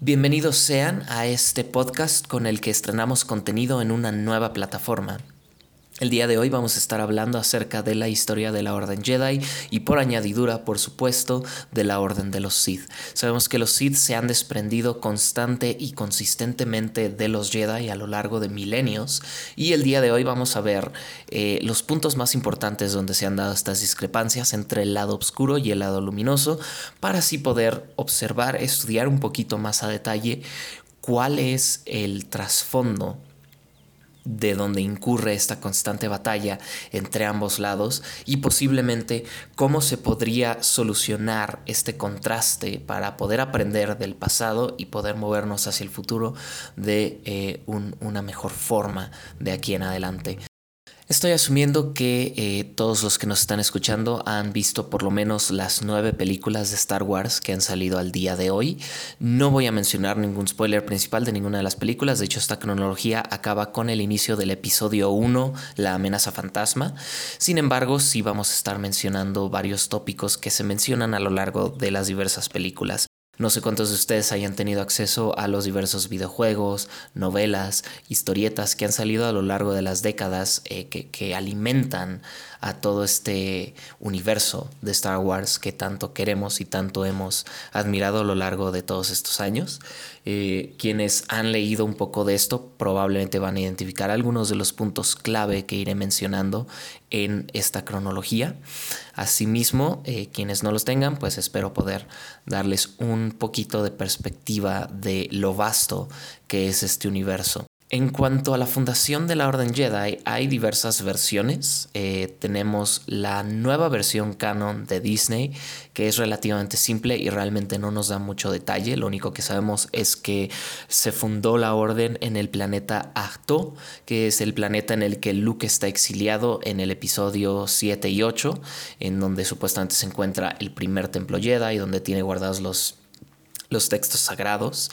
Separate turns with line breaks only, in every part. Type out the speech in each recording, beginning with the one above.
Bienvenidos sean a este podcast con el que estrenamos contenido en una nueva plataforma. El día de hoy vamos a estar hablando acerca de la historia de la Orden Jedi y por añadidura, por supuesto, de la Orden de los Sith. Sabemos que los Sith se han desprendido constante y consistentemente de los Jedi a lo largo de milenios y el día de hoy vamos a ver eh, los puntos más importantes donde se han dado estas discrepancias entre el lado oscuro y el lado luminoso para así poder observar, estudiar un poquito más a detalle cuál es el trasfondo de donde incurre esta constante batalla entre ambos lados y posiblemente cómo se podría solucionar este contraste para poder aprender del pasado y poder movernos hacia el futuro de eh, una mejor forma de aquí en adelante. Estoy asumiendo que eh, todos los que nos están escuchando han visto por lo menos las nueve películas de Star Wars que han salido al día de hoy. No voy a mencionar ningún spoiler principal de ninguna de las películas, de hecho esta cronología acaba con el inicio del episodio 1, La amenaza fantasma. Sin embargo, sí vamos a estar mencionando varios tópicos que se mencionan a lo largo de las diversas películas. No sé cuántos de ustedes hayan tenido acceso a los diversos videojuegos, novelas, historietas que han salido a lo largo de las décadas eh, que, que, alimentan a todo este universo de Star Wars que tanto queremos y tanto hemos admirado a lo largo de todos estos años. Eh, quienes han leído un poco de esto probablemente van a identificar algunos de los puntos clave que iré mencionando en esta cronología. Asimismo, eh, quienes no los tengan, pues espero poder darles un poquito de perspectiva de lo vasto que es este universo. En cuanto a la fundación de la Orden Jedi, hay diversas versiones. Eh, tenemos la nueva versión canon de Disney, que es relativamente simple y realmente no nos da mucho detalle. Lo único que sabemos es que se fundó la Orden en el planeta Ahto, que es el planeta en el que Luke está exiliado en el episodio 7 y 8, en donde supuestamente se encuentra el primer templo Jedi, donde tiene guardados los, los textos sagrados.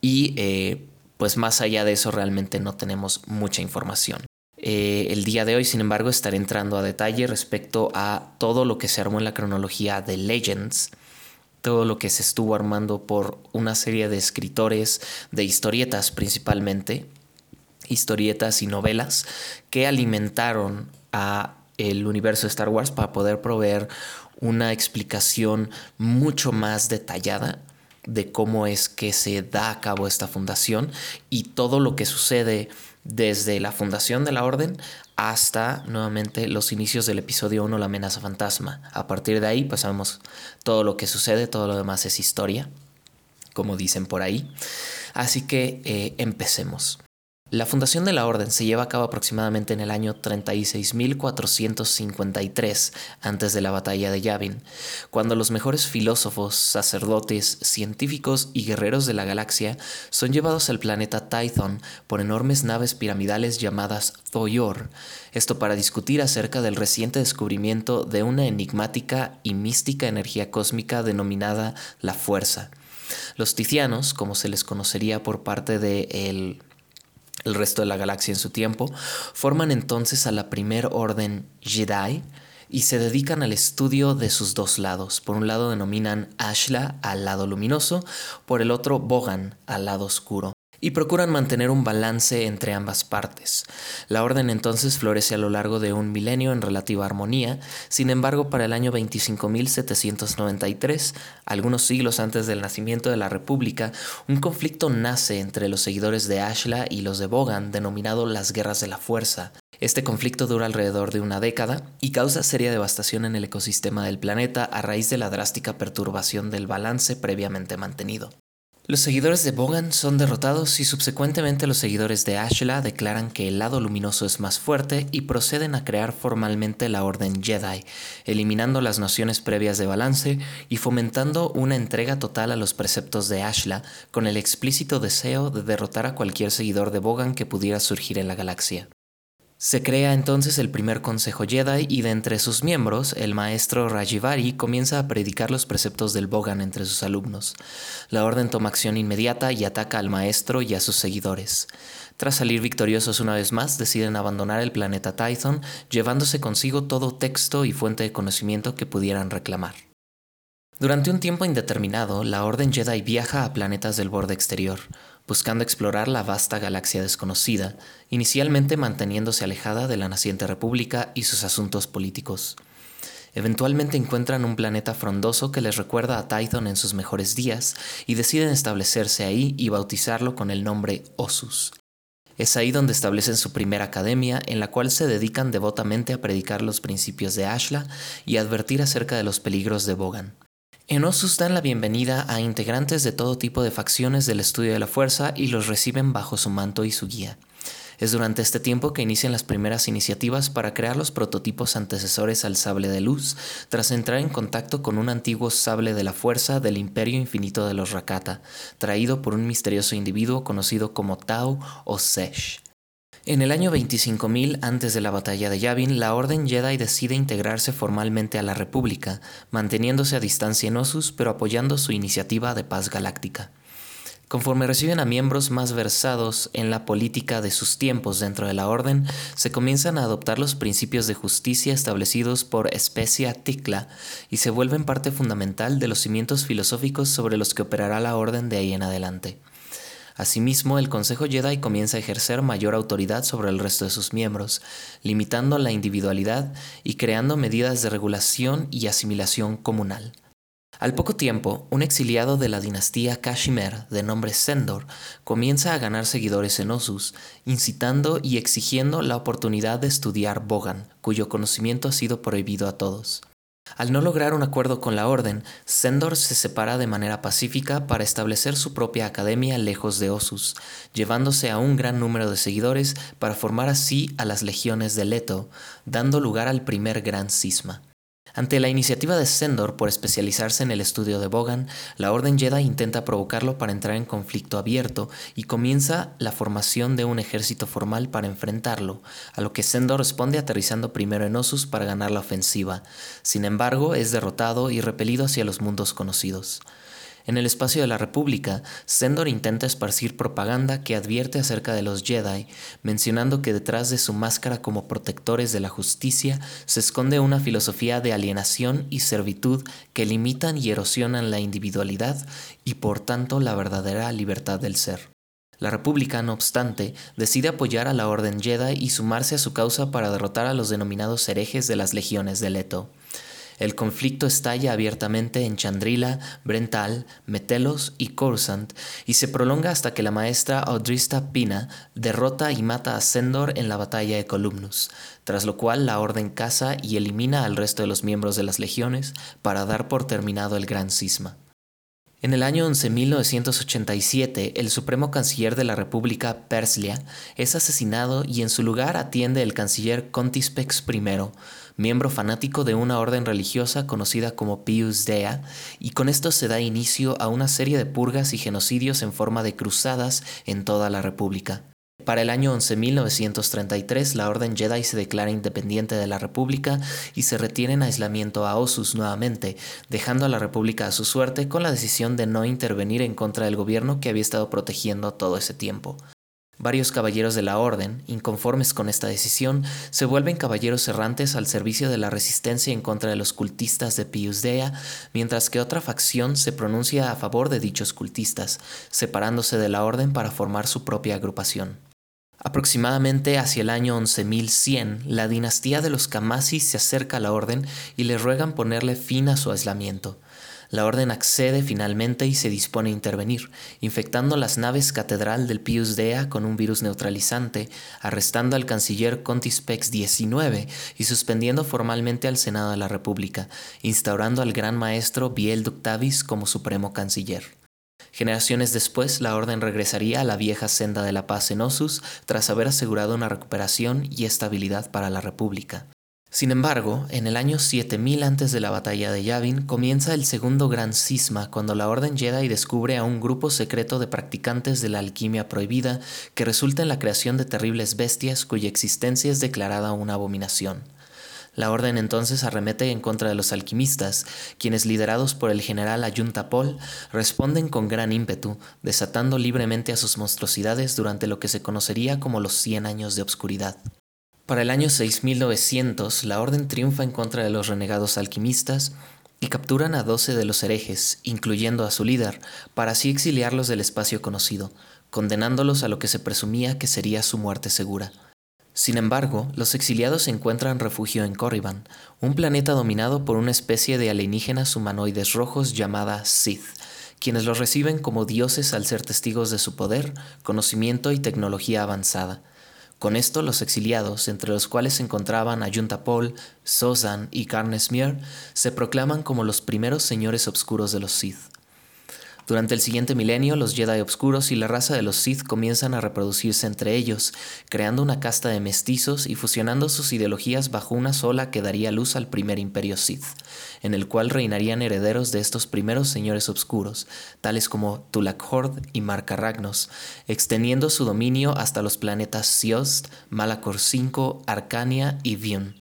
Y eh, pues más allá de eso realmente no tenemos mucha información. Eh, el día de hoy, sin embargo, estaré entrando a detalle respecto a todo lo que se armó en la cronología de Legends, todo lo que se estuvo armando por una serie de escritores de historietas principalmente, historietas y novelas que alimentaron a el universo de Star Wars para poder proveer una explicación mucho más detallada de cómo es que se da a cabo esta fundación y todo lo que sucede desde la fundación de la orden hasta nuevamente los inicios del episodio 1, la amenaza fantasma. A partir de ahí, pues sabemos todo lo que sucede, todo lo demás es historia, como dicen por ahí. Así que eh, empecemos. La fundación de la orden se lleva a cabo aproximadamente en el año 36.453 antes de la batalla de Yavin, cuando los mejores filósofos, sacerdotes, científicos y guerreros de la galaxia son llevados al planeta Tython por enormes naves piramidales llamadas Thoyor, esto para discutir acerca del reciente descubrimiento de una enigmática y mística energía cósmica denominada la Fuerza. Los ticianos, como se les conocería por parte de el el resto de la galaxia en su tiempo, forman entonces a la primer orden Jedi y se dedican al estudio de sus dos lados. Por un lado denominan Ashla al lado luminoso, por el otro Bogan al lado oscuro y procuran mantener un balance entre ambas partes. La orden entonces florece a lo largo de un milenio en relativa armonía, sin embargo para el año 25.793, algunos siglos antes del nacimiento de la República, un conflicto nace entre los seguidores de Ashla y los de Bogan, denominado las Guerras de la Fuerza. Este conflicto dura alrededor de una década y causa seria devastación en el ecosistema del planeta a raíz de la drástica perturbación del balance previamente mantenido. Los seguidores de Bogan son derrotados y subsecuentemente los seguidores de Ashla declaran que el lado luminoso es más fuerte y proceden a crear formalmente la Orden Jedi, eliminando las nociones previas de balance y fomentando una entrega total a los preceptos de Ashla con el explícito deseo de derrotar a cualquier seguidor de Bogan que pudiera surgir en la galaxia. Se crea entonces el primer Consejo Jedi y de entre sus miembros, el maestro Rajivari comienza a predicar los preceptos del Bogan entre sus alumnos. La orden toma acción inmediata y ataca al maestro y a sus seguidores. Tras salir victoriosos una vez más, deciden abandonar el planeta Tython, llevándose consigo todo texto y fuente de conocimiento que pudieran reclamar. Durante un tiempo indeterminado, la Orden Jedi viaja a planetas del borde exterior, buscando explorar la vasta galaxia desconocida, inicialmente manteniéndose alejada de la naciente república y sus asuntos políticos. Eventualmente encuentran un planeta frondoso que les recuerda a Tython en sus mejores días y deciden establecerse ahí y bautizarlo con el nombre Osus. Es ahí donde establecen su primera academia, en la cual se dedican devotamente a predicar los principios de Ashla y advertir acerca de los peligros de Bogan. En Osus dan la bienvenida a integrantes de todo tipo de facciones del estudio de la fuerza y los reciben bajo su manto y su guía. Es durante este tiempo que inician las primeras iniciativas para crear los prototipos antecesores al sable de luz, tras entrar en contacto con un antiguo sable de la fuerza del imperio infinito de los Rakata, traído por un misterioso individuo conocido como Tao o Sesh. En el año 25.000 antes de la batalla de Yavin, la Orden Jedi decide integrarse formalmente a la República, manteniéndose a distancia en Osus pero apoyando su iniciativa de paz galáctica. Conforme reciben a miembros más versados en la política de sus tiempos dentro de la orden, se comienzan a adoptar los principios de justicia establecidos por Especia Tikla y se vuelven parte fundamental de los cimientos filosóficos sobre los que operará la orden de ahí en adelante. Asimismo, el Consejo Jedi comienza a ejercer mayor autoridad sobre el resto de sus miembros, limitando la individualidad y creando medidas de regulación y asimilación comunal. Al poco tiempo, un exiliado de la dinastía Kashimir de nombre Sendor comienza a ganar seguidores en Osus, incitando y exigiendo la oportunidad de estudiar Bogan, cuyo conocimiento ha sido prohibido a todos. Al no lograr un acuerdo con la orden, Sendor se separa de manera pacífica para establecer su propia academia lejos de Osus, llevándose a un gran número de seguidores para formar así a las legiones de Leto, dando lugar al primer gran cisma. Ante la iniciativa de Sendor por especializarse en el estudio de Bogan, la Orden Jedi intenta provocarlo para entrar en conflicto abierto y comienza la formación de un ejército formal para enfrentarlo, a lo que Sendor responde aterrizando primero en Osus para ganar la ofensiva. Sin embargo, es derrotado y repelido hacia los mundos conocidos. En el espacio de la República, Sendor intenta esparcir propaganda que advierte acerca de los Jedi, mencionando que detrás de su máscara como protectores de la justicia se esconde una filosofía de alienación y servitud que limitan y erosionan la individualidad y por tanto la verdadera libertad del ser. La República, no obstante, decide apoyar a la Orden Jedi y sumarse a su causa para derrotar a los denominados herejes de las legiones de Leto. El conflicto estalla abiertamente en Chandrila, Brental, Metelos y Coruscant y se prolonga hasta que la maestra Odrista Pina derrota y mata a Sendor en la batalla de Columnus, tras lo cual la orden caza y elimina al resto de los miembros de las legiones para dar por terminado el gran cisma. En el año 11.987, el supremo canciller de la República Perslia es asesinado y en su lugar atiende el canciller Contispex I, miembro fanático de una orden religiosa conocida como Pius Dea, y con esto se da inicio a una serie de purgas y genocidios en forma de cruzadas en toda la República. Para el año 11.933 la Orden Jedi se declara independiente de la República y se retiene en aislamiento a Osus nuevamente, dejando a la República a su suerte con la decisión de no intervenir en contra del gobierno que había estado protegiendo todo ese tiempo. Varios caballeros de la Orden, inconformes con esta decisión, se vuelven caballeros errantes al servicio de la resistencia en contra de los cultistas de Pius Dea, mientras que otra facción se pronuncia a favor de dichos cultistas, separándose de la Orden para formar su propia agrupación. Aproximadamente hacia el año 11.100, la dinastía de los Kamasis se acerca a la Orden y le ruegan ponerle fin a su aislamiento. La orden accede finalmente y se dispone a intervenir, infectando las naves catedral del Pius Dea con un virus neutralizante, arrestando al canciller Contispex XIX y suspendiendo formalmente al Senado de la República, instaurando al gran maestro Biel Ductavis como supremo canciller. Generaciones después, la orden regresaría a la vieja senda de la paz en Osus tras haber asegurado una recuperación y estabilidad para la República. Sin embargo, en el año 7000 antes de la batalla de Yavin comienza el segundo gran cisma cuando la Orden Jedi descubre a un grupo secreto de practicantes de la alquimia prohibida que resulta en la creación de terribles bestias cuya existencia es declarada una abominación. La orden entonces arremete en contra de los alquimistas, quienes liderados por el general Ayuntapol responden con gran ímpetu, desatando libremente a sus monstruosidades durante lo que se conocería como los Cien años de obscuridad. Para el año 6900, la Orden triunfa en contra de los renegados alquimistas y capturan a doce de los herejes, incluyendo a su líder, para así exiliarlos del espacio conocido, condenándolos a lo que se presumía que sería su muerte segura. Sin embargo, los exiliados encuentran refugio en Corriban, un planeta dominado por una especie de alienígenas humanoides rojos llamada Sith, quienes los reciben como dioses al ser testigos de su poder, conocimiento y tecnología avanzada. Con esto, los exiliados, entre los cuales se encontraban Ayunta Paul, Sozan y Carnesmier, se proclaman como los primeros señores obscuros de los Sith. Durante el siguiente milenio, los Jedi Obscuros y la raza de los Sith comienzan a reproducirse entre ellos, creando una casta de mestizos y fusionando sus ideologías bajo una sola que daría luz al primer imperio Sith, en el cual reinarían herederos de estos primeros señores obscuros, tales como Tulak Hord y Marka Ragnos, extendiendo su dominio hasta los planetas Siost, Malakor V, Arcania y Vyun.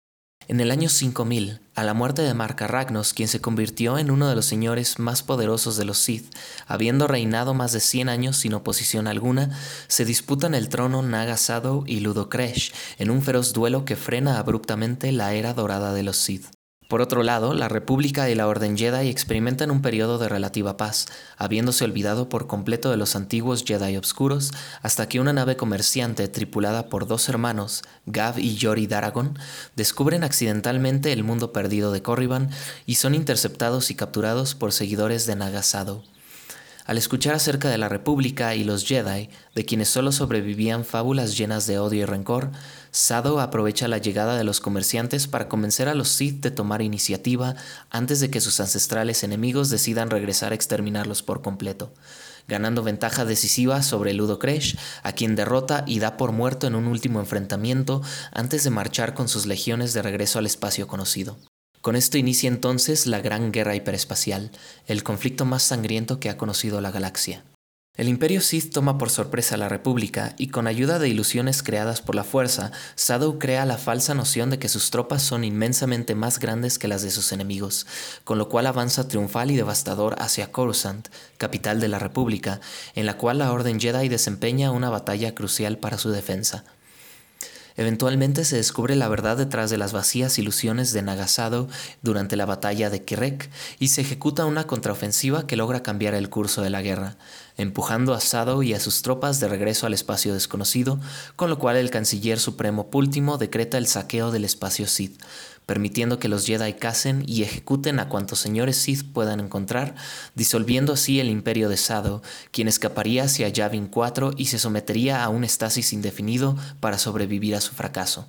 En el año 5000, a la muerte de Marca Ragnos, quien se convirtió en uno de los señores más poderosos de los Sith, habiendo reinado más de 100 años sin oposición alguna, se disputan el trono Naga Sadow y Ludo Kresh en un feroz duelo que frena abruptamente la era dorada de los Sith. Por otro lado, la República y la Orden Jedi experimentan un periodo de relativa paz, habiéndose olvidado por completo de los antiguos Jedi obscuros, hasta que una nave comerciante tripulada por dos hermanos, Gav y Yori Daragon, descubren accidentalmente el mundo perdido de Corriban y son interceptados y capturados por seguidores de Nagasado. Al escuchar acerca de la República y los Jedi, de quienes solo sobrevivían fábulas llenas de odio y rencor, Sado aprovecha la llegada de los comerciantes para convencer a los Sith de tomar iniciativa antes de que sus ancestrales enemigos decidan regresar a exterminarlos por completo, ganando ventaja decisiva sobre Ludo Kresh, a quien derrota y da por muerto en un último enfrentamiento antes de marchar con sus legiones de regreso al espacio conocido. Con esto inicia entonces la Gran Guerra Hiperespacial, el conflicto más sangriento que ha conocido la galaxia. El Imperio Sith toma por sorpresa a la República y con ayuda de ilusiones creadas por la Fuerza, Sado crea la falsa noción de que sus tropas son inmensamente más grandes que las de sus enemigos, con lo cual avanza triunfal y devastador hacia Coruscant, capital de la República, en la cual la Orden Jedi desempeña una batalla crucial para su defensa. Eventualmente se descubre la verdad detrás de las vacías ilusiones de Nagasado durante la batalla de Kirek y se ejecuta una contraofensiva que logra cambiar el curso de la guerra, empujando a Sado y a sus tropas de regreso al espacio desconocido, con lo cual el canciller supremo Púltimo decreta el saqueo del espacio Sith, permitiendo que los Jedi casen y ejecuten a cuantos señores Sith puedan encontrar, disolviendo así el imperio de Sado, quien escaparía hacia Yavin 4 y se sometería a un estasis indefinido para sobrevivir a su fracaso.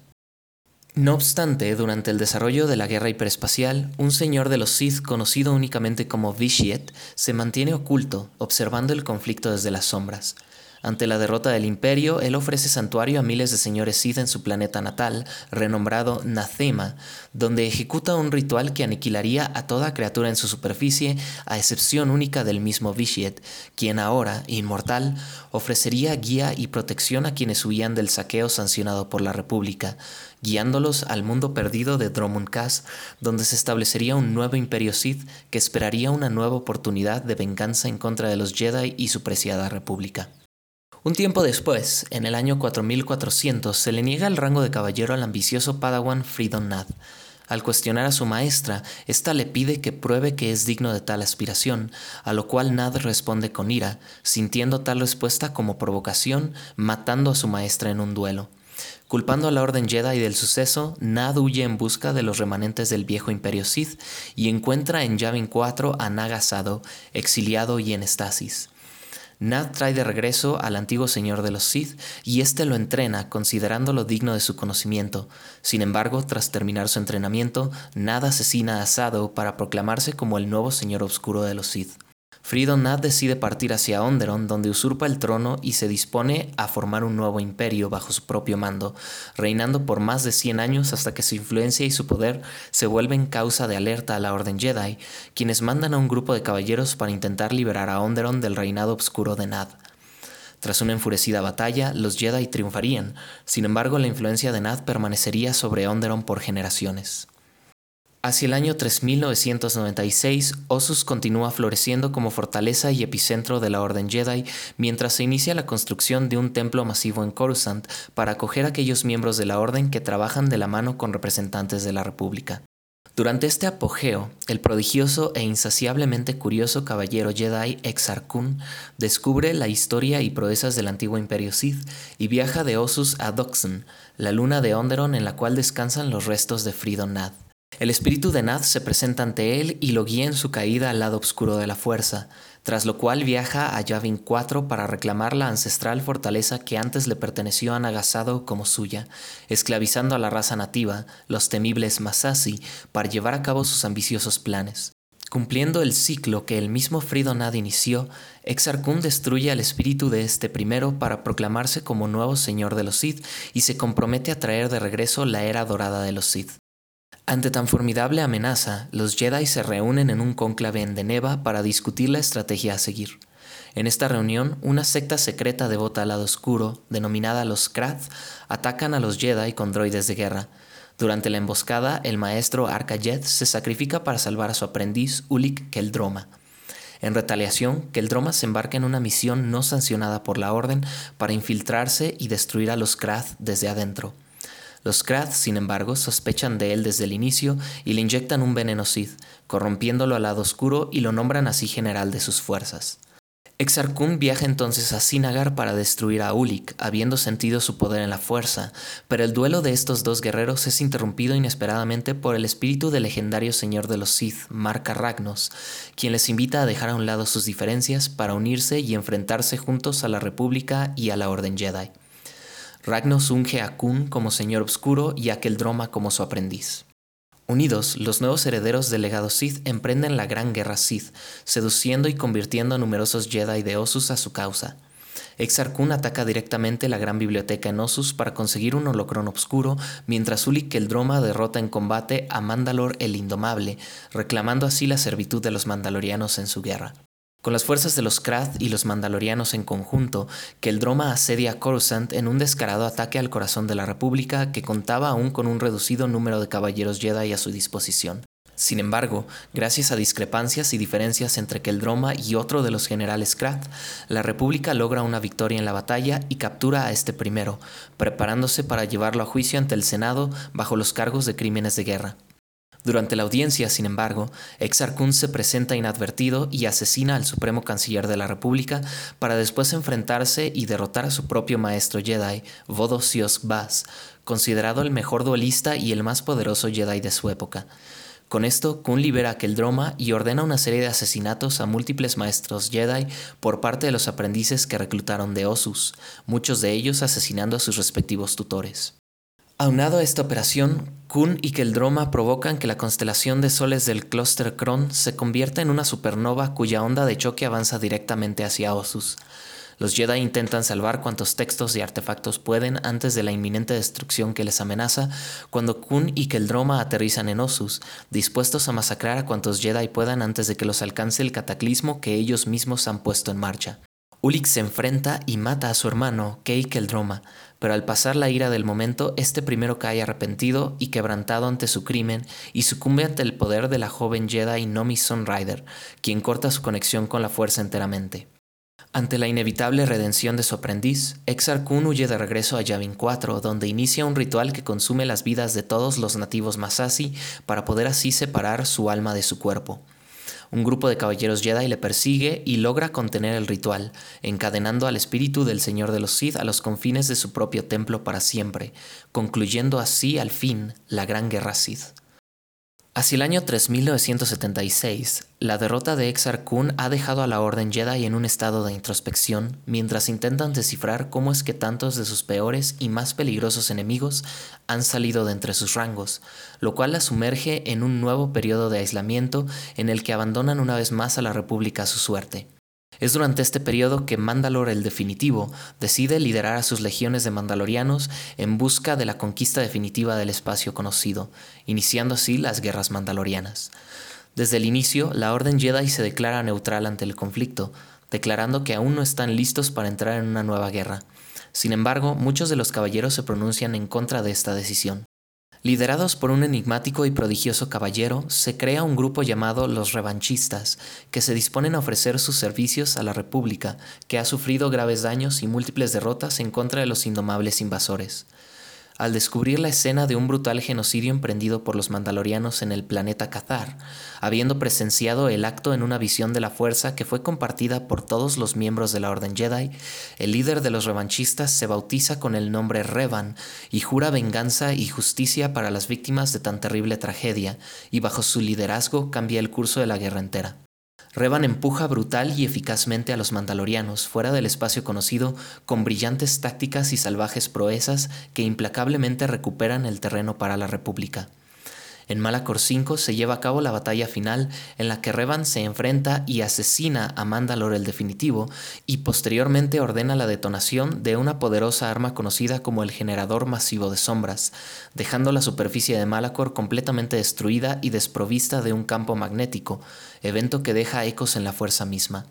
No obstante, durante el desarrollo de la guerra hiperespacial, un señor de los Sith conocido únicamente como Vishiet se mantiene oculto, observando el conflicto desde las sombras. Ante la derrota del imperio, él ofrece santuario a miles de señores Sith en su planeta natal, renombrado Nathema, donde ejecuta un ritual que aniquilaría a toda criatura en su superficie, a excepción única del mismo Vishiet, quien ahora, inmortal, ofrecería guía y protección a quienes huían del saqueo sancionado por la República, guiándolos al mundo perdido de Dromund Kaas, donde se establecería un nuevo imperio Sith que esperaría una nueva oportunidad de venganza en contra de los Jedi y su preciada República. Un tiempo después, en el año 4400, se le niega el rango de caballero al ambicioso padawan Freedom Nad. Al cuestionar a su maestra, ésta le pide que pruebe que es digno de tal aspiración, a lo cual Nad responde con ira, sintiendo tal respuesta como provocación, matando a su maestra en un duelo. Culpando a la Orden Jedi del suceso, Nad huye en busca de los remanentes del viejo Imperio Sith y encuentra en Yavin 4 a Naga Sado, exiliado y en estasis. Nad trae de regreso al antiguo señor de los Sith y éste lo entrena considerándolo digno de su conocimiento. Sin embargo, tras terminar su entrenamiento, Nad asesina a Sado para proclamarse como el nuevo señor oscuro de los Sith. Freedom Nad decide partir hacia Onderon, donde usurpa el trono y se dispone a formar un nuevo imperio bajo su propio mando, reinando por más de 100 años hasta que su influencia y su poder se vuelven causa de alerta a la Orden Jedi, quienes mandan a un grupo de caballeros para intentar liberar a Onderon del reinado oscuro de Nad. Tras una enfurecida batalla, los Jedi triunfarían, sin embargo la influencia de Nad permanecería sobre Onderon por generaciones. Hacia el año 3996, Osus continúa floreciendo como fortaleza y epicentro de la Orden Jedi mientras se inicia la construcción de un templo masivo en Coruscant para acoger a aquellos miembros de la Orden que trabajan de la mano con representantes de la República. Durante este apogeo, el prodigioso e insaciablemente curioso caballero Jedi Exar Kun descubre la historia y proezas del antiguo imperio Sith y viaja de Osus a Doxen, la luna de Onderon en la cual descansan los restos de Fridon Nad. El espíritu de Nad se presenta ante él y lo guía en su caída al lado oscuro de la fuerza, tras lo cual viaja a Yavin 4 para reclamar la ancestral fortaleza que antes le perteneció a Nagasado como suya, esclavizando a la raza nativa, los temibles Masasi, para llevar a cabo sus ambiciosos planes. Cumpliendo el ciclo que el mismo Fridonad inició, Exar Kun destruye al espíritu de este primero para proclamarse como nuevo señor de los Sith y se compromete a traer de regreso la era dorada de los Sith. Ante tan formidable amenaza, los Jedi se reúnen en un cónclave en Deneva para discutir la estrategia a seguir. En esta reunión, una secta secreta devota al lado oscuro, denominada los Krath, atacan a los Jedi con droides de guerra. Durante la emboscada, el maestro Arcayet se sacrifica para salvar a su aprendiz Ulik Keldroma. En retaliación, Keldroma se embarca en una misión no sancionada por la Orden para infiltrarse y destruir a los Krath desde adentro. Los Krath, sin embargo, sospechan de él desde el inicio y le inyectan un veneno Sith, corrompiéndolo al lado oscuro y lo nombran así general de sus fuerzas. Exar Kun viaja entonces a Sinagar para destruir a Ulik, habiendo sentido su poder en la fuerza, pero el duelo de estos dos guerreros es interrumpido inesperadamente por el espíritu del legendario señor de los Sith, Marka Ragnos, quien les invita a dejar a un lado sus diferencias para unirse y enfrentarse juntos a la República y a la Orden Jedi. Ragnos unge a Kun como señor oscuro y a Keldroma como su aprendiz. Unidos, los nuevos herederos del legado Sith emprenden la Gran Guerra Sith, seduciendo y convirtiendo a numerosos Jedi de Osus a su causa. Exar Kun ataca directamente la gran biblioteca en Osus para conseguir un holocrón oscuro, mientras Uli Keldroma derrota en combate a Mandalor el Indomable, reclamando así la servitud de los mandalorianos en su guerra. Con las fuerzas de los Krath y los Mandalorianos en conjunto, Keldroma asedia a Coruscant en un descarado ataque al corazón de la República que contaba aún con un reducido número de caballeros Jedi a su disposición. Sin embargo, gracias a discrepancias y diferencias entre Keldroma y otro de los generales Krath, la República logra una victoria en la batalla y captura a este primero, preparándose para llevarlo a juicio ante el Senado bajo los cargos de crímenes de guerra. Durante la audiencia, sin embargo, Exar Kun se presenta inadvertido y asesina al Supremo Canciller de la República para después enfrentarse y derrotar a su propio maestro Jedi, Vodo Sios Bas, considerado el mejor duelista y el más poderoso Jedi de su época. Con esto, Kun libera a Keldroma y ordena una serie de asesinatos a múltiples maestros Jedi por parte de los aprendices que reclutaron de Osus, muchos de ellos asesinando a sus respectivos tutores. Aunado a esta operación, Kun y Keldroma provocan que la constelación de soles del clúster Kron se convierta en una supernova cuya onda de choque avanza directamente hacia Osus. Los Jedi intentan salvar cuantos textos y artefactos pueden antes de la inminente destrucción que les amenaza, cuando Kun y Keldroma aterrizan en Osus, dispuestos a masacrar a cuantos Jedi puedan antes de que los alcance el cataclismo que ellos mismos han puesto en marcha. Ulik se enfrenta y mata a su hermano, Kei Keldroma, pero al pasar la ira del momento, este primero cae arrepentido y quebrantado ante su crimen y sucumbe ante el poder de la joven Jedi Nomi Sunrider, quien corta su conexión con la fuerza enteramente. Ante la inevitable redención de su aprendiz, Exar Kun huye de regreso a Yavin 4, donde inicia un ritual que consume las vidas de todos los nativos Masasi para poder así separar su alma de su cuerpo. Un grupo de caballeros Jedi le persigue y logra contener el ritual, encadenando al espíritu del Señor de los Sith a los confines de su propio templo para siempre, concluyendo así al fin la Gran Guerra Sith. Hacia el año 3976, la derrota de Exar Kun ha dejado a la Orden Jedi en un estado de introspección mientras intentan descifrar cómo es que tantos de sus peores y más peligrosos enemigos han salido de entre sus rangos, lo cual la sumerge en un nuevo periodo de aislamiento en el que abandonan una vez más a la República a su suerte. Es durante este periodo que Mandalor el Definitivo decide liderar a sus legiones de mandalorianos en busca de la conquista definitiva del espacio conocido, iniciando así las guerras mandalorianas. Desde el inicio, la Orden Jedi se declara neutral ante el conflicto, declarando que aún no están listos para entrar en una nueva guerra. Sin embargo, muchos de los caballeros se pronuncian en contra de esta decisión. Liderados por un enigmático y prodigioso caballero, se crea un grupo llamado los revanchistas, que se disponen a ofrecer sus servicios a la República, que ha sufrido graves daños y múltiples derrotas en contra de los indomables invasores. Al descubrir la escena de un brutal genocidio emprendido por los mandalorianos en el planeta Cathar, habiendo presenciado el acto en una visión de la fuerza que fue compartida por todos los miembros de la Orden Jedi, el líder de los revanchistas se bautiza con el nombre Revan y jura venganza y justicia para las víctimas de tan terrible tragedia, y bajo su liderazgo cambia el curso de la guerra entera. Revan empuja brutal y eficazmente a los mandalorianos fuera del espacio conocido con brillantes tácticas y salvajes proezas que implacablemente recuperan el terreno para la República. En Malacor 5 se lleva a cabo la batalla final en la que Revan se enfrenta y asesina a Mandalor el definitivo y posteriormente ordena la detonación de una poderosa arma conocida como el generador masivo de sombras, dejando la superficie de Malacor completamente destruida y desprovista de un campo magnético, evento que deja ecos en la fuerza misma.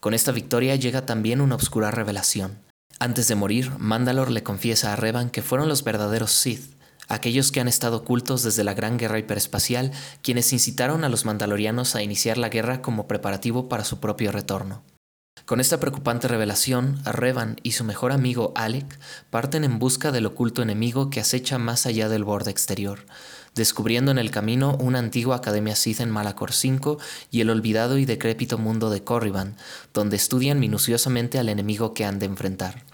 Con esta victoria llega también una oscura revelación. Antes de morir, Mandalor le confiesa a Revan que fueron los verdaderos Sith, aquellos que han estado ocultos desde la Gran Guerra Hiperespacial, quienes incitaron a los mandalorianos a iniciar la guerra como preparativo para su propio retorno. Con esta preocupante revelación, Revan y su mejor amigo Alec parten en busca del oculto enemigo que acecha más allá del borde exterior, descubriendo en el camino una antigua academia Sith en Malacor 5 y el olvidado y decrépito mundo de Corriban, donde estudian minuciosamente al enemigo que han de enfrentar.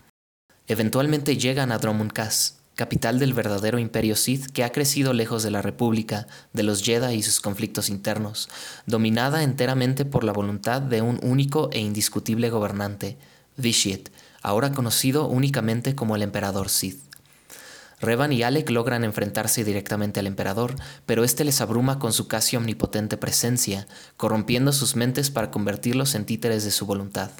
Eventualmente llegan a Dromund Kaas, capital del verdadero imperio Sith que ha crecido lejos de la República, de los Jedi y sus conflictos internos, dominada enteramente por la voluntad de un único e indiscutible gobernante, Vishit, ahora conocido únicamente como el emperador Sith. Revan y Alec logran enfrentarse directamente al emperador, pero este les abruma con su casi omnipotente presencia, corrompiendo sus mentes para convertirlos en títeres de su voluntad.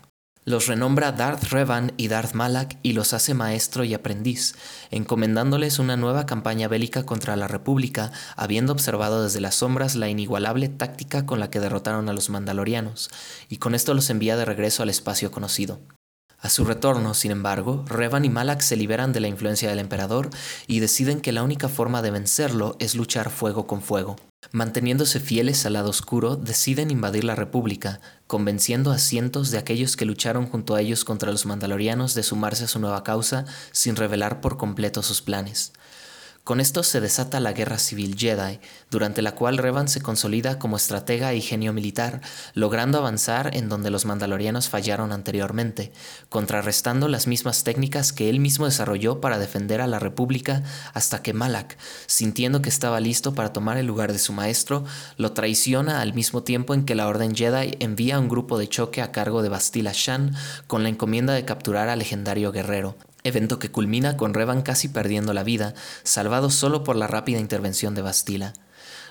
Los renombra Darth Revan y Darth Malak y los hace maestro y aprendiz, encomendándoles una nueva campaña bélica contra la República, habiendo observado desde las sombras la inigualable táctica con la que derrotaron a los mandalorianos, y con esto los envía de regreso al espacio conocido. A su retorno, sin embargo, Revan y Malak se liberan de la influencia del emperador y deciden que la única forma de vencerlo es luchar fuego con fuego. Manteniéndose fieles al lado oscuro, deciden invadir la República, convenciendo a cientos de aquellos que lucharon junto a ellos contra los mandalorianos de sumarse a su nueva causa sin revelar por completo sus planes. Con esto se desata la Guerra Civil Jedi, durante la cual Revan se consolida como estratega y genio militar, logrando avanzar en donde los mandalorianos fallaron anteriormente, contrarrestando las mismas técnicas que él mismo desarrolló para defender a la República hasta que Malak, sintiendo que estaba listo para tomar el lugar de su maestro, lo traiciona al mismo tiempo en que la Orden Jedi envía un grupo de choque a cargo de Bastila Shan con la encomienda de capturar al legendario guerrero, evento que culmina con Revan casi perdiendo la vida, salvado solo por la rápida intervención de Bastila.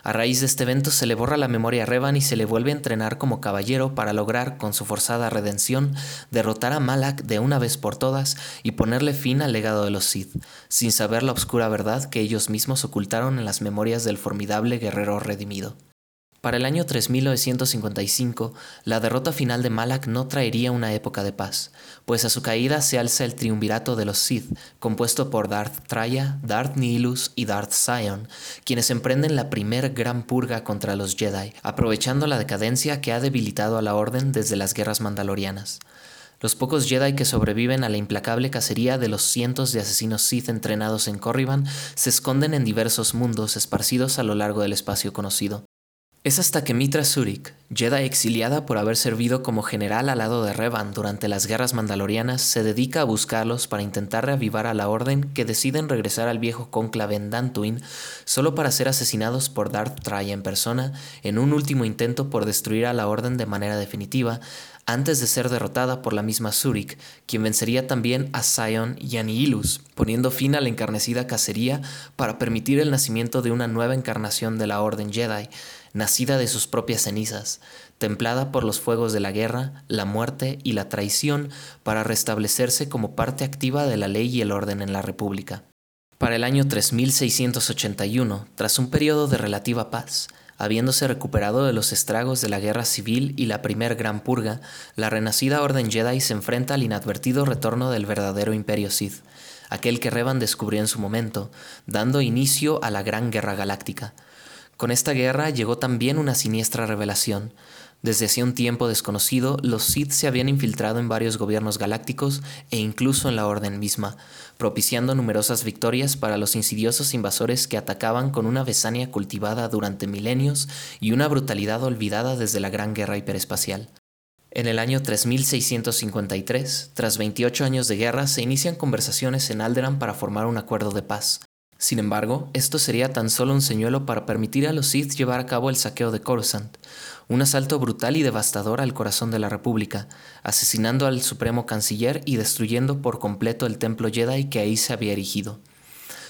A raíz de este evento se le borra la memoria a Revan y se le vuelve a entrenar como caballero para lograr, con su forzada redención, derrotar a Malak de una vez por todas y ponerle fin al legado de los Sith, sin saber la oscura verdad que ellos mismos ocultaron en las memorias del formidable guerrero redimido. Para el año 3955, la derrota final de Malak no traería una época de paz, pues a su caída se alza el triunvirato de los Sith, compuesto por Darth Traya, Darth Nihilus y Darth Sion, quienes emprenden la primer gran purga contra los Jedi, aprovechando la decadencia que ha debilitado a la Orden desde las guerras mandalorianas. Los pocos Jedi que sobreviven a la implacable cacería de los cientos de asesinos Sith entrenados en Corriban se esconden en diversos mundos esparcidos a lo largo del espacio conocido. Es hasta que Mitra Surik, Jedi exiliada por haber servido como general al lado de Revan durante las guerras mandalorianas, se dedica a buscarlos para intentar reavivar a la orden que deciden regresar al viejo cónclave en Dantooine solo para ser asesinados por Darth Traya en persona en un último intento por destruir a la orden de manera definitiva antes de ser derrotada por la misma Surik, quien vencería también a Sion y a Nihilus, poniendo fin a la encarnecida cacería para permitir el nacimiento de una nueva encarnación de la Orden Jedi, nacida de sus propias cenizas, templada por los fuegos de la guerra, la muerte y la traición para restablecerse como parte activa de la ley y el orden en la República. Para el año 3681, tras un periodo de relativa paz, habiéndose recuperado de los estragos de la guerra civil y la primer gran purga, la renacida Orden Jedi se enfrenta al inadvertido retorno del verdadero imperio Sith, aquel que Revan descubrió en su momento, dando inicio a la Gran Guerra Galáctica, con esta guerra llegó también una siniestra revelación. Desde hacía un tiempo desconocido, los Sith se habían infiltrado en varios gobiernos galácticos e incluso en la Orden misma, propiciando numerosas victorias para los insidiosos invasores que atacaban con una besania cultivada durante milenios y una brutalidad olvidada desde la Gran Guerra Hiperespacial. En el año 3653, tras 28 años de guerra, se inician conversaciones en Alderan para formar un acuerdo de paz. Sin embargo, esto sería tan solo un señuelo para permitir a los Sith llevar a cabo el saqueo de Coruscant, un asalto brutal y devastador al corazón de la República, asesinando al supremo canciller y destruyendo por completo el templo Jedi que ahí se había erigido.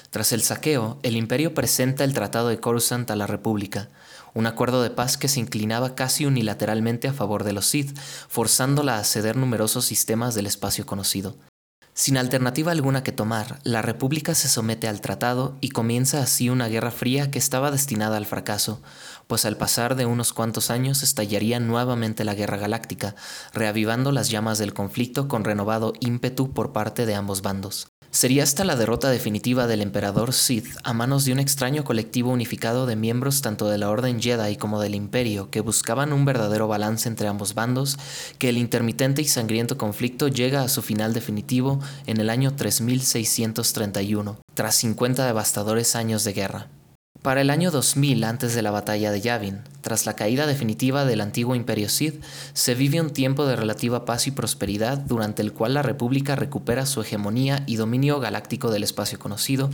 Tras el saqueo, el imperio presenta el Tratado de Coruscant a la República, un acuerdo de paz que se inclinaba casi unilateralmente a favor de los Sith, forzándola a ceder numerosos sistemas del espacio conocido. Sin alternativa alguna que tomar, la República se somete al tratado y comienza así una guerra fría que estaba destinada al fracaso, pues al pasar de unos cuantos años estallaría nuevamente la guerra galáctica, reavivando las llamas del conflicto con renovado ímpetu por parte de ambos bandos. Sería hasta la derrota definitiva del emperador Sith a manos de un extraño colectivo unificado de miembros tanto de la Orden Jedi como del Imperio que buscaban un verdadero balance entre ambos bandos que el intermitente y sangriento conflicto llega a su final definitivo en el año 3631, tras 50 devastadores años de guerra. Para el año 2000, antes de la batalla de Yavin, tras la caída definitiva del antiguo imperio Sith, se vive un tiempo de relativa paz y prosperidad durante el cual la República recupera su hegemonía y dominio galáctico del espacio conocido,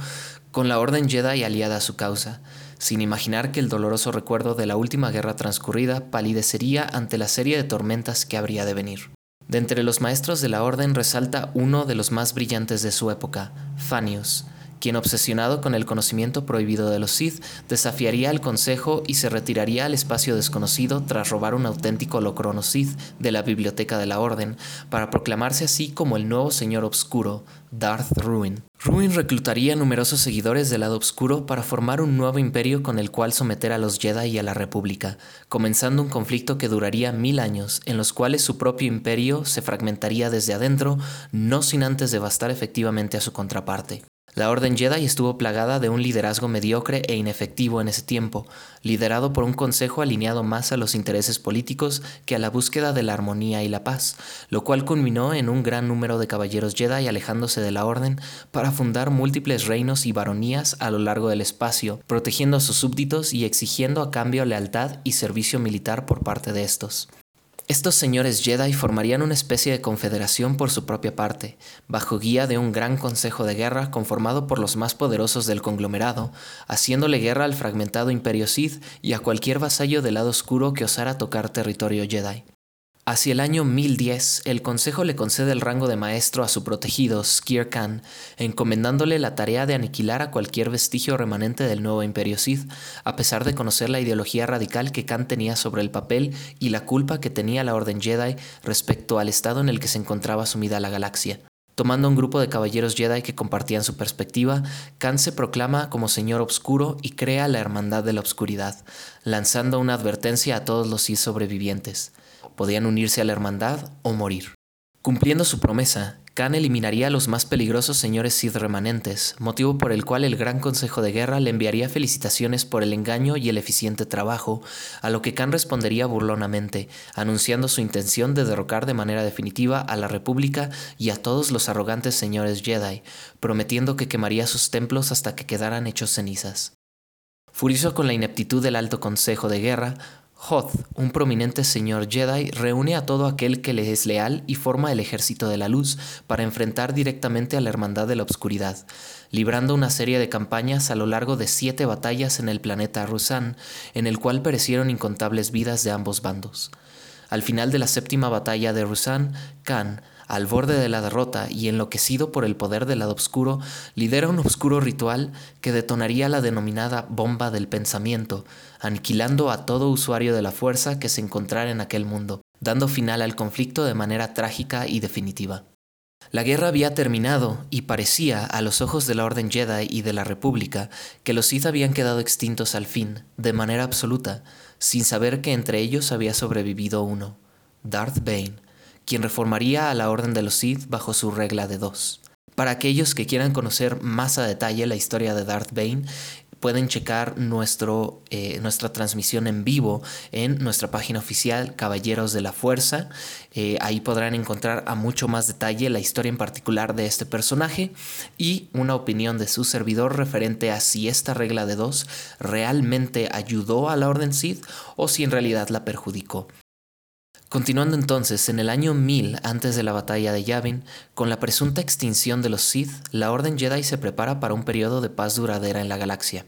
con la Orden Jedi aliada a su causa, sin imaginar que el doloroso recuerdo de la última guerra transcurrida palidecería ante la serie de tormentas que habría de venir. De entre los maestros de la Orden resalta uno de los más brillantes de su época, Fanius, quien obsesionado con el conocimiento prohibido de los Sith desafiaría al Consejo y se retiraría al espacio desconocido tras robar un auténtico Locrono Sith de la biblioteca de la Orden para proclamarse así como el nuevo Señor Obscuro, Darth Ruin. Ruin reclutaría numerosos seguidores del lado oscuro para formar un nuevo imperio con el cual someter a los Jedi y a la República, comenzando un conflicto que duraría mil años, en los cuales su propio imperio se fragmentaría desde adentro, no sin antes devastar efectivamente a su contraparte. La Orden Jedi estuvo plagada de un liderazgo mediocre e inefectivo en ese tiempo, liderado por un consejo alineado más a los intereses políticos que a la búsqueda de la armonía y la paz, lo cual culminó en un gran número de caballeros Jedi alejándose de la Orden para fundar múltiples reinos y baronías a lo largo del espacio, protegiendo a sus súbditos y exigiendo a cambio lealtad y servicio militar por parte de estos. Estos señores Jedi formarían una especie de confederación por su propia parte, bajo guía de un gran consejo de guerra conformado por los más poderosos del conglomerado, haciéndole guerra al fragmentado imperio Sith y a cualquier vasallo del lado oscuro que osara tocar territorio Jedi. Hacia el año 1010, el Consejo le concede el rango de maestro a su protegido, Skir Khan, encomendándole la tarea de aniquilar a cualquier vestigio remanente del nuevo Imperio Sith, a pesar de conocer la ideología radical que Khan tenía sobre el papel y la culpa que tenía la Orden Jedi respecto al estado en el que se encontraba sumida la galaxia. Tomando un grupo de caballeros Jedi que compartían su perspectiva, Khan se proclama como Señor Obscuro y crea la Hermandad de la Obscuridad, lanzando una advertencia a todos los Sith sobrevivientes podían unirse a la hermandad o morir. Cumpliendo su promesa, Khan eliminaría a los más peligrosos señores Sith remanentes, motivo por el cual el Gran Consejo de Guerra le enviaría felicitaciones por el engaño y el eficiente trabajo, a lo que Khan respondería burlonamente, anunciando su intención de derrocar de manera definitiva a la República y a todos los arrogantes señores Jedi, prometiendo que quemaría sus templos hasta que quedaran hechos cenizas. Furioso con la ineptitud del Alto Consejo de Guerra, Hoth, un prominente señor Jedi, reúne a todo aquel que le es leal y forma el ejército de la luz para enfrentar directamente a la Hermandad de la Obscuridad, librando una serie de campañas a lo largo de siete batallas en el planeta Rusan, en el cual perecieron incontables vidas de ambos bandos. Al final de la séptima batalla de Rusan, Khan, al borde de la derrota y enloquecido por el poder del lado oscuro, lidera un oscuro ritual que detonaría la denominada bomba del pensamiento, aniquilando a todo usuario de la fuerza que se encontrara en aquel mundo, dando final al conflicto de manera trágica y definitiva. La guerra había terminado y parecía, a los ojos de la Orden Jedi y de la República, que los Sith habían quedado extintos al fin, de manera absoluta, sin saber que entre ellos había sobrevivido uno, Darth Bane, quien reformaría a la Orden de los Sith bajo su regla de dos. Para aquellos que quieran conocer más a detalle la historia de Darth Bane, pueden checar nuestro, eh, nuestra transmisión en vivo en nuestra página oficial Caballeros de la Fuerza. Eh, ahí podrán encontrar a mucho más detalle la historia en particular de este personaje y una opinión de su servidor referente a si esta regla de dos realmente ayudó a la Orden Sith o si en realidad la perjudicó. Continuando entonces, en el año 1000 antes de la batalla de Yavin, con la presunta extinción de los Sith, la Orden Jedi se prepara para un periodo de paz duradera en la galaxia.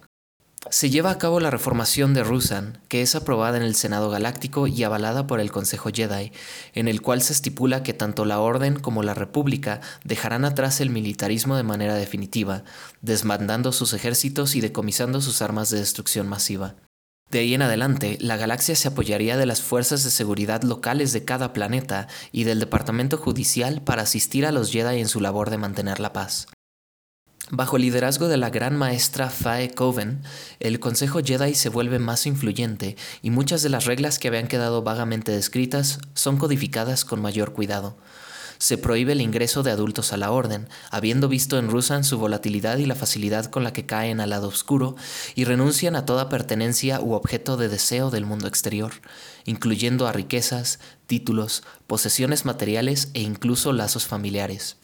Se lleva a cabo la reformación de Rusan, que es aprobada en el Senado Galáctico y avalada por el Consejo Jedi, en el cual se estipula que tanto la Orden como la República dejarán atrás el militarismo de manera definitiva, desmandando sus ejércitos y decomisando sus armas de destrucción masiva. De ahí en adelante, la galaxia se apoyaría de las fuerzas de seguridad locales de cada planeta y del Departamento Judicial para asistir a los Jedi en su labor de mantener la paz. Bajo el liderazgo de la gran maestra Fae Coven, el Consejo Jedi se vuelve más influyente y muchas de las reglas que habían quedado vagamente descritas son codificadas con mayor cuidado se prohíbe el ingreso de adultos a la orden, habiendo visto en Rusan su volatilidad y la facilidad con la que caen al lado oscuro y renuncian a toda pertenencia u objeto de deseo del mundo exterior, incluyendo a riquezas, títulos, posesiones materiales e incluso lazos familiares.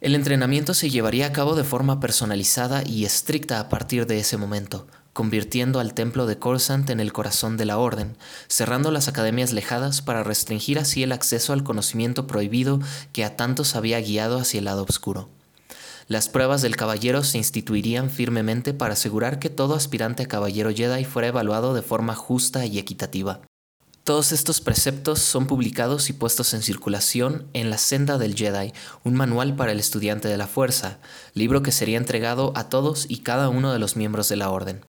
El entrenamiento se llevaría a cabo de forma personalizada y estricta a partir de ese momento, convirtiendo al templo de Corsant en el corazón de la orden, cerrando las academias lejadas para restringir así el acceso al conocimiento prohibido que a tantos había guiado hacia el lado oscuro. Las pruebas del caballero se instituirían firmemente para asegurar que todo aspirante a caballero Jedi fuera evaluado de forma justa y equitativa. Todos estos preceptos son publicados y puestos en circulación en La Senda del Jedi, un manual para el estudiante de la fuerza, libro que sería entregado a todos y cada uno de los miembros de la orden.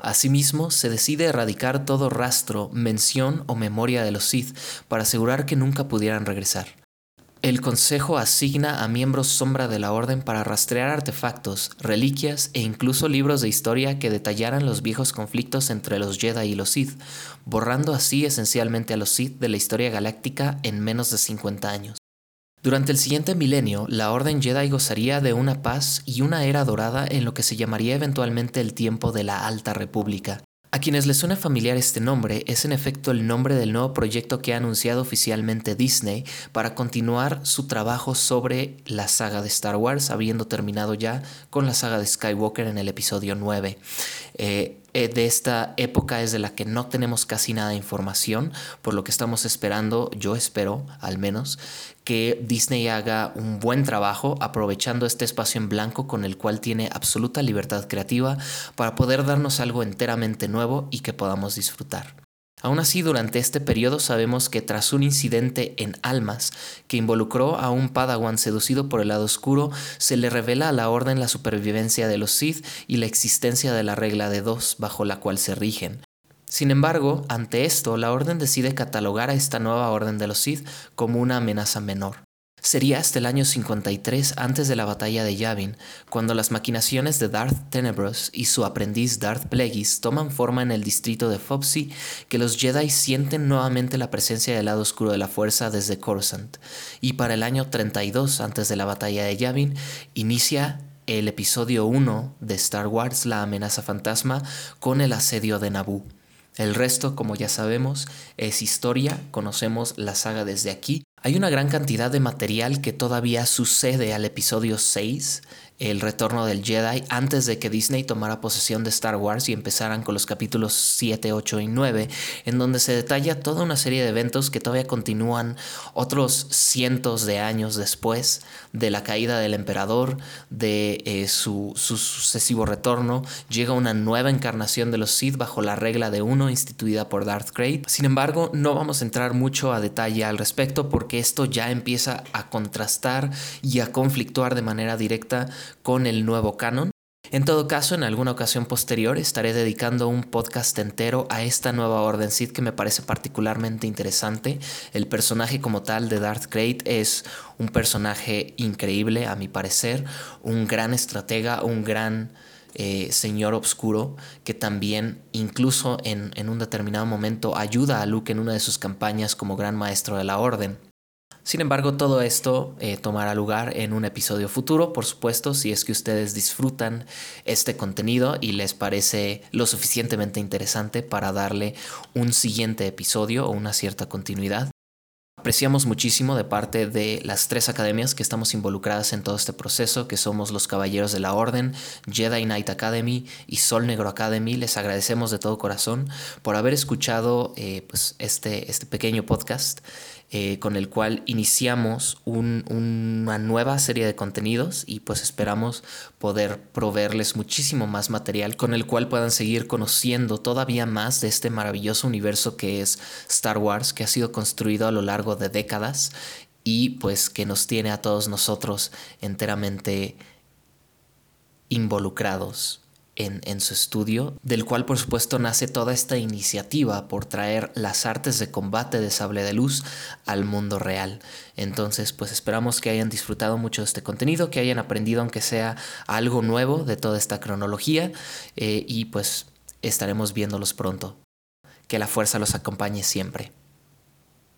Asimismo, se decide erradicar todo rastro, mención o memoria de los Sith para asegurar que nunca pudieran regresar. El Consejo asigna a miembros sombra de la Orden para rastrear artefactos, reliquias e incluso libros de historia que detallaran los viejos conflictos entre los Jedi y los Sith, borrando así esencialmente a los Sith de la historia galáctica en menos de 50 años. Durante el siguiente milenio, la Orden Jedi gozaría de una paz y una era dorada en lo que se llamaría eventualmente el tiempo de la Alta República. A quienes les suene familiar este nombre, es en efecto el nombre del nuevo proyecto que ha anunciado oficialmente Disney para continuar su trabajo sobre la saga de Star Wars, habiendo terminado ya con la saga de Skywalker en el episodio 9. Eh, de esta época es de la que no tenemos casi nada de información, por lo que estamos esperando, yo espero al menos, que Disney haga un buen trabajo aprovechando este espacio en blanco con el cual tiene absoluta libertad creativa para poder darnos algo enteramente nuevo y que podamos disfrutar. Aún así, durante este periodo sabemos que tras un incidente en Almas que involucró a un Padawan seducido por el lado oscuro, se le revela a la Orden la supervivencia de los Sith y la existencia de la regla de dos bajo la cual se rigen. Sin embargo, ante esto, la Orden decide catalogar a esta nueva Orden de los Sith como una amenaza menor. Sería hasta el año 53 antes de la batalla de Yavin, cuando las maquinaciones de Darth Tenebros y su aprendiz Darth Plagueis toman forma en el distrito de Fopsy, que los Jedi sienten nuevamente la presencia del lado oscuro de la fuerza desde Coruscant, y para el año 32 antes de la batalla de Yavin inicia el episodio 1 de Star Wars La amenaza fantasma con el asedio de Naboo. El resto, como ya sabemos, es historia, conocemos la saga desde aquí. Hay una gran cantidad de material que todavía sucede al episodio 6, el retorno del Jedi antes de que Disney tomara posesión de Star Wars y empezaran con los capítulos 7, 8 y 9, en donde se detalla toda una serie de eventos que todavía continúan otros cientos de años después de la caída del emperador, de eh, su, su, sucesivo retorno, llega una nueva encarnación de los Sith bajo la regla de uno instituida por Darth Krayt. Sin embargo, no vamos a entrar mucho a detalle al respecto porque esto ya empieza a contrastar y a conflictuar de manera directa con el nuevo canon. En todo caso, en alguna ocasión posterior estaré dedicando un podcast entero a esta nueva Orden Sith que me parece particularmente interesante. El personaje como tal de Darth Krayt es un personaje increíble, a mi parecer, un gran estratega, un gran eh, señor obscuro que también incluso en un determinado momento ayuda a Luke en una de sus campañas como gran maestro de la Orden. Sin embargo, todo esto eh, tomará lugar en un episodio futuro, por supuesto, si es que ustedes disfrutan este contenido y les parece lo suficientemente interesante para darle un siguiente episodio o una cierta continuidad. Apreciamos muchísimo de parte de las tres academias que estamos involucradas en todo este proceso, que somos los Caballeros de la Orden, Jedi Knight Academy y Sol Negro Academy. Les agradecemos de todo corazón por haber escuchado eh, pues este, este pequeño podcast. Eh, con el cual iniciamos una nueva serie de contenidos y pues esperamos poder proveerles muchísimo más material con el cual puedan seguir conociendo todavía más de este maravilloso universo que es Star Wars, que ha sido construido a lo largo de décadas y pues que nos tiene a todos nosotros enteramente involucrados en, su estudio, del cual por supuesto nace toda esta iniciativa por traer las artes de combate de sable de luz al mundo real. Entonces pues esperamos que hayan disfrutado mucho de este contenido, que hayan aprendido aunque sea algo nuevo de toda esta cronología eh, y pues estaremos viéndolos pronto. Que la fuerza los acompañe siempre.